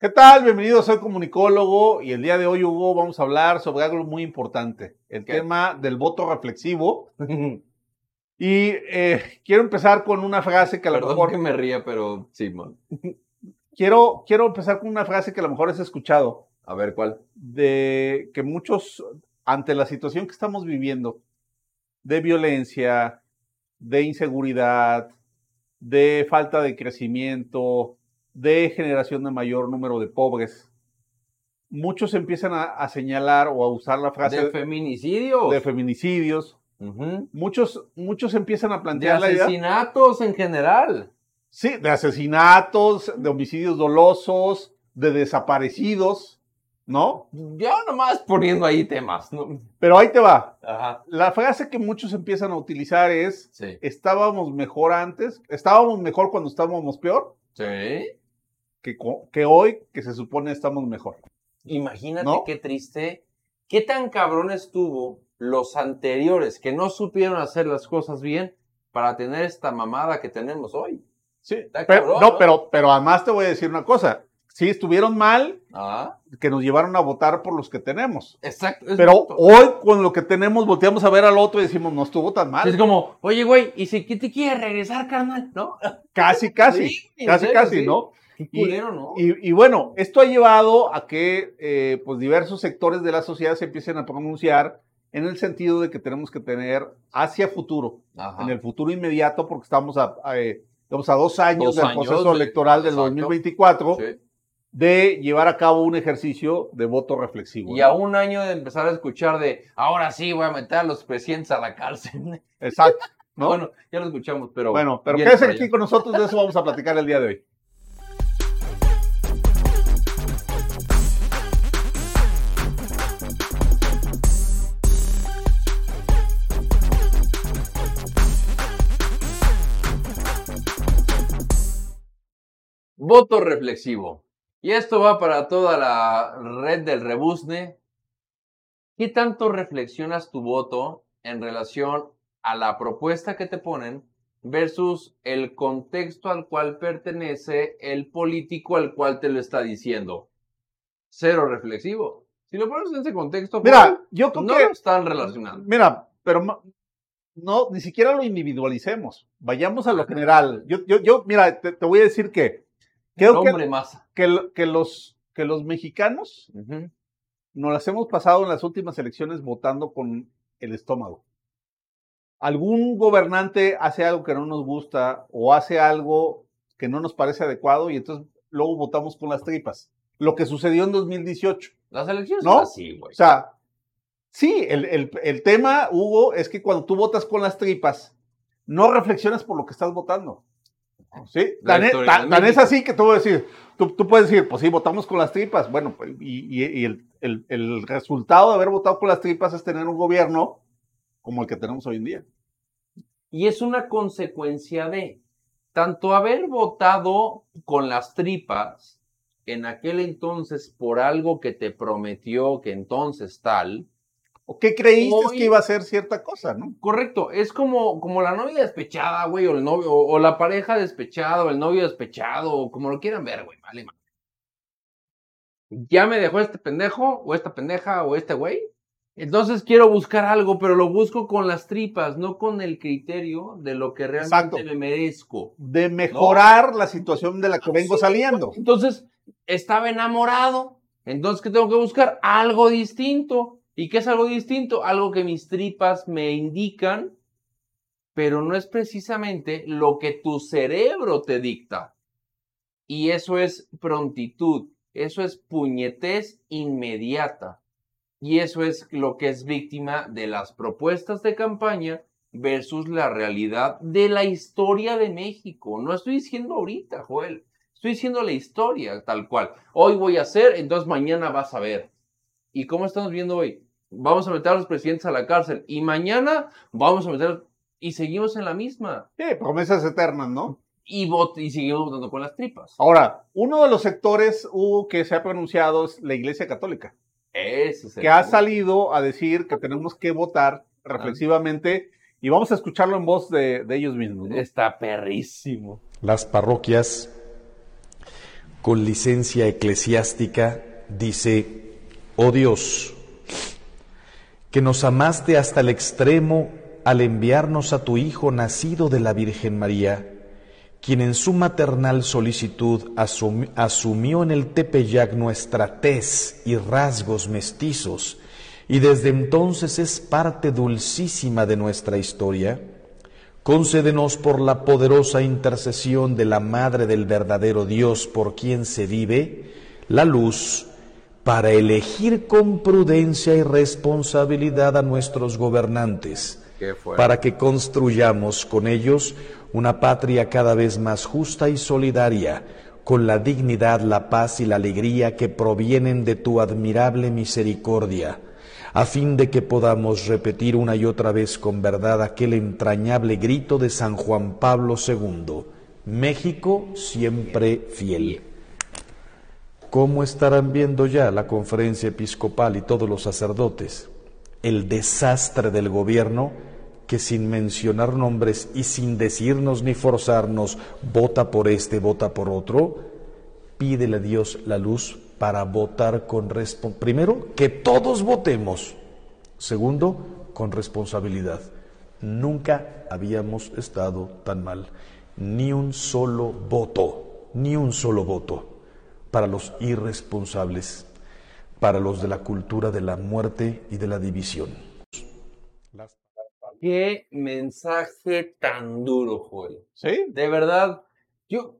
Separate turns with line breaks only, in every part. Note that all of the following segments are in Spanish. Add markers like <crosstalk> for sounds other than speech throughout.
¿Qué tal? Bienvenidos, soy comunicólogo y el día de hoy, Hugo, vamos a hablar sobre algo muy importante, el
¿Qué?
tema del voto reflexivo. <laughs> Y eh, quiero empezar con una frase que a lo
Perdón
mejor...
que me ría, pero Simón. <laughs>
Quiero, quiero empezar con una frase que a lo mejor has escuchado,
A ver, ¿cuál?
de que muchos, ante la situación que estamos viviendo, de violencia, de inseguridad, de falta de crecimiento, de generación de mayor número de pobres, muchos empiezan a, a señalar o a usar la frase
¿De feminicidios?
de feminicidios. Muchos, muchos empian a
De
plantear la idea
asesinatos en general.
sí, de asesinatos, de homicidios dolosos, de desaparecidos, ¿no?
Yo nomás poniendo ahí temas. ¿no?
Pero ahí te va.
Ajá.
La frase que muchos empiezan a utilizar es,
Sí.
estábamos mejor antes, estábamos mejor cuando estábamos peor
Sí.
Que, que hoy que se supone estamos mejor.
Imagínate
¿No?
qué triste. ¿Qué tan cabrón estuvo los anteriores que no supieron hacer las cosas bien para tener esta mamada que tenemos hoy?
Sí,
Está
pero,
cabrón,
no,
¿no?
pero, pero además te voy a decir una cosa. Sí, estuvieron mal
Ah,
que nos llevaron a votar por los que tenemos.
exacto.
Pero hoy con lo que tenemos volteamos a ver al otro y decimos, no estuvo tan mal.
Es como, oye, güey, ¿y si te quieres regresar, carnal? ¿No?
Casi, casi,
Sí,
casi,
serio,
casi,
sí.
¿no?
Qué culero, ¿no?
Y, y bueno, esto ha llevado a que eh, pues diversos sectores de la sociedad se empiecen a pronunciar en el sentido de que tenemos que tener hacia futuro,
Ajá.
en el futuro inmediato, porque estamos a, a, eh, digamos, a dos años
Dos
del
años
proceso electoral del
exacto.
2024,
Sí.
de llevar a cabo un ejercicio de voto reflexivo.
Y
¿no?
a un año de empezar a escuchar de, ahora sí voy a meter a los presidentes a la cárcel.
Exacto. ¿no? <laughs>
Bueno, ya lo escuchamos, pero.
Bueno, pero quédese aquí con nosotros, de eso vamos a platicar el día de hoy.
Voto reflexivo. Y esto va para toda la red del rebusne. ¿Qué tanto reflexionas tu voto en relación a la propuesta que te ponen versus el contexto al cual pertenece el político al cual te lo está diciendo? Cero reflexivo. Si lo pones en ese contexto,
Mira,
pues,
yo creo
no
que...
lo están relacionando.
Mira, pero no, ni siquiera lo individualicemos. Vayamos a lo general. Yo, yo, yo mira, te, te voy a decir que creo que,
masa.
que, lo- que los, que los mexicanos nos las hemos pasado en las últimas elecciones votando con el estómago. Algún gobernante hace algo que no nos gusta o hace algo que no nos parece adecuado y entonces luego votamos con las tripas. Lo que sucedió en 2018.
Las elecciones
¿No?
así, güey.
O sea, sí, el, el- el tema, Hugo, es que cuando tú votas con las tripas, no reflexionas por lo que estás votando. ¿Sí?
La
Tan, e-
historia
tan- tan es así que tú, puedes decir, tú, tú puedes decir, pues sí, votamos con las tripas. Bueno, pues, y, y- y el, el- el resultado de haber votado con las tripas es tener un gobierno como el que tenemos hoy en día.
Y es una consecuencia de tanto haber votado con las tripas en aquel entonces por algo que te prometió que entonces tal.
¿O qué creíste
Hoy-
que iba a ser cierta cosa, no?
Correcto, es como, como la novia despechada, güey, o el novio, o, o la pareja despechada, o el novio despechado, o como lo quieran ver, güey, vale, madre. Ya me dejó este pendejo, o esta pendeja, o este güey. Entonces quiero buscar algo, pero lo busco con las tripas, no con el criterio de lo que realmente
Exacto.
me merezco.
De mejorar la situación de la que vengo
Sí,
saliendo.
Entonces, estaba enamorado. Entonces, ¿qué tengo que buscar? Algo distinto. ¿Y qué es algo distinto? Algo que mis tripas me indican, pero no es precisamente lo que tu cerebro te dicta. Y eso es prontitud, eso es puñetez inmediata. Y eso es lo que es víctima de las propuestas de campaña versus la realidad de la historia de México. No estoy diciendo ahorita, Joel. Estoy diciendo la historia tal cual. Hoy voy a hacer, entonces mañana vas a ver. ¿Y cómo estamos viendo hoy? Vamos a meter a los presidentes a la cárcel y mañana vamos a meter y seguimos en la misma.
Sí, promesas eternas, ¿no?
Y, vot y seguimos votando con las tripas.
Ahora, uno de los sectores Hugo, que se ha pronunciado es la Iglesia Católica,
Ese es el
que ha
punto.
salido a decir que tenemos que votar reflexivamente y vamos a escucharlo en voz de, de ellos mismos. ¿no?
Está perrísimo.
las parroquias con licencia eclesiástica, dice, oh Dios, que nos amaste hasta el extremo al enviarnos a tu Hijo nacido de la Virgen María, quien en su maternal solicitud asumió en el Tepeyac nuestra tez y rasgos mestizos, y desde entonces es parte dulcísima de nuestra historia, concédenos por la poderosa intercesión de la Madre del verdadero Dios por quien se vive, la luz para elegir con prudencia y responsabilidad a nuestros gobernantes, para que construyamos con ellos una patria cada vez más justa y solidaria, con la dignidad, la paz y la alegría que provienen de tu admirable misericordia a fin de que podamos repetir una y otra vez con verdad aquel entrañable grito de San Juan Pablo II, México siempre fiel. ¿Cómo estarán viendo ya la conferencia episcopal y todos los sacerdotes el desastre del gobierno que sin mencionar nombres y sin decirnos ni forzarnos, vota por este, vota por otro, pídele a Dios la luz para votar con responsabilidad. Primero, que todos votemos. Segundo, con responsabilidad. Nunca habíamos estado tan mal. Ni un solo voto, ni un solo voto para los irresponsables, para los de la cultura de la muerte y de la división.
Qué mensaje tan duro, Joel.
Sí.
De verdad, yo,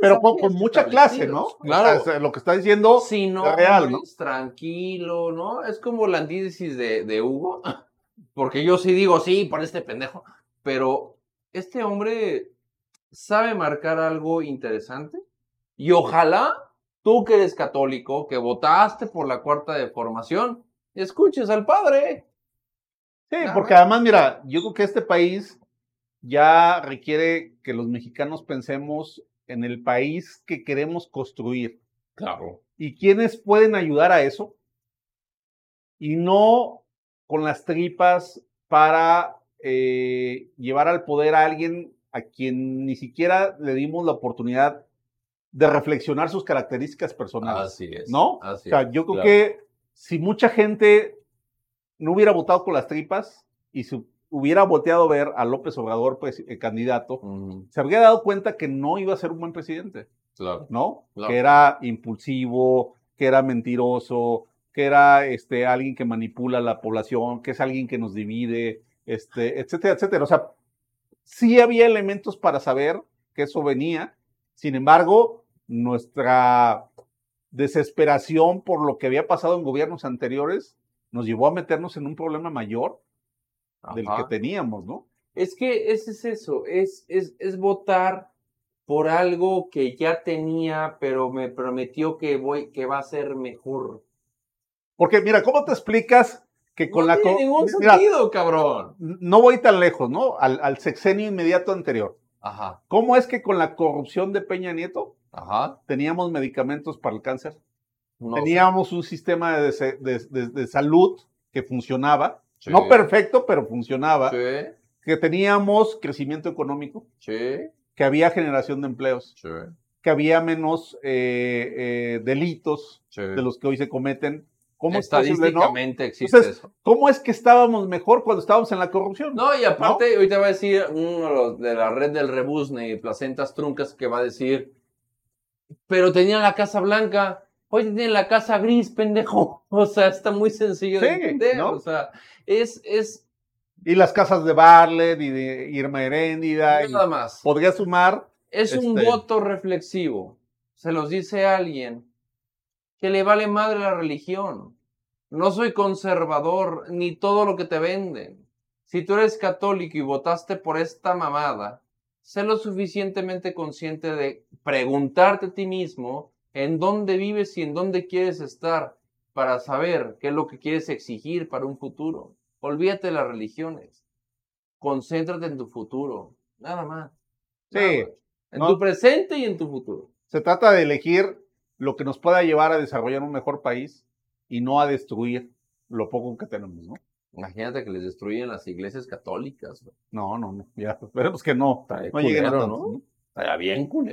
pero con, mucha clase, ¿no? Claro. lo que está diciendo
si no, es real, ¿no? Tranquilo, ¿no? Es como la antítesis de, de Hugo. <laughs> Porque yo sí digo, sí, por este pendejo. Pero este hombre sabe marcar algo interesante. Y ojalá tú que eres católico, que votaste por la cuarta de formación, escuches al padre.
Sí, porque además, mira, yo creo que este país ya requiere que los mexicanos pensemos en el país que queremos construir.
Claro.
¿Y quiénes pueden ayudar a eso? Y no con las tripas para eh, llevar al poder a alguien a quien ni siquiera le dimos la oportunidad de reflexionar sus características personales.
Así es.
¿No?
Así
o sea, yo creo que si mucha gente no hubiera votado con las tripas y su hubiera volteado a ver a López Obrador, pues, el candidato, se habría dado cuenta que no iba a ser un buen presidente.
Claro.
¿No? Que era impulsivo, que era mentiroso, que era este, alguien que manipula a la población, que es alguien que nos divide, este, etcétera, etcétera. O sea, sí había elementos para saber que eso venía. Sin embargo, nuestra desesperación por lo que había pasado en gobiernos anteriores nos llevó a meternos en un problema mayor del que teníamos, ¿no?
Es que ese es eso, es, es, es votar por algo que ya tenía, pero me prometió que, voy, que va a ser mejor.
Porque mira, ¿cómo te explicas que con
no
la...
Tiene ningún sentido, cabrón.
No voy tan lejos, ¿no? Al, al, sexenio inmediato anterior.
Ajá.
¿Cómo es que con la corrupción de Peña Nieto
Ajá.
teníamos medicamentos para el cáncer? teníamos un sistema de, de, de, de salud que funcionaba no perfecto, pero funcionaba. Que teníamos crecimiento económico. Que había generación de empleos. Que había menos eh, eh, delitos de los que hoy se cometen.
¿Cómo Estadísticamente existe eso.
¿Cómo es que estábamos mejor cuando estábamos en la corrupción?
No, y aparte, ahorita va a decir uno de la red del Rebusne, Placentas Truncas, que va a decir, pero tenía la Casa Blanca, hoy tienen la Casa Gris, pendejo. <laughs> O sea, está muy sencillo de entender. O sea, es, es...
Y las casas de Barlet y de Irma Heréndida.
Nada más.
Podría sumar.
Es un este voto reflexivo. Se los dice alguien que le vale madre la religión. No soy conservador ni todo lo que te venden. Si tú eres católico y votaste por esta mamada, sé lo suficientemente consciente de preguntarte a ti mismo en dónde vives y en dónde quieres estar para saber qué es lo que quieres exigir para un futuro. Olvídate de las religiones. Concéntrate en tu futuro. Nada más.
Sí.
En tu presente y en tu futuro.
Se trata de elegir lo que nos pueda llevar a desarrollar un mejor país y no a destruir lo poco que tenemos, ¿no?
Imagínate que les destruyen las iglesias católicas.
No, no, no. Ya, <laughs> esperemos que no.
no lleguen a tanto, ¿no? Estaría bien culero.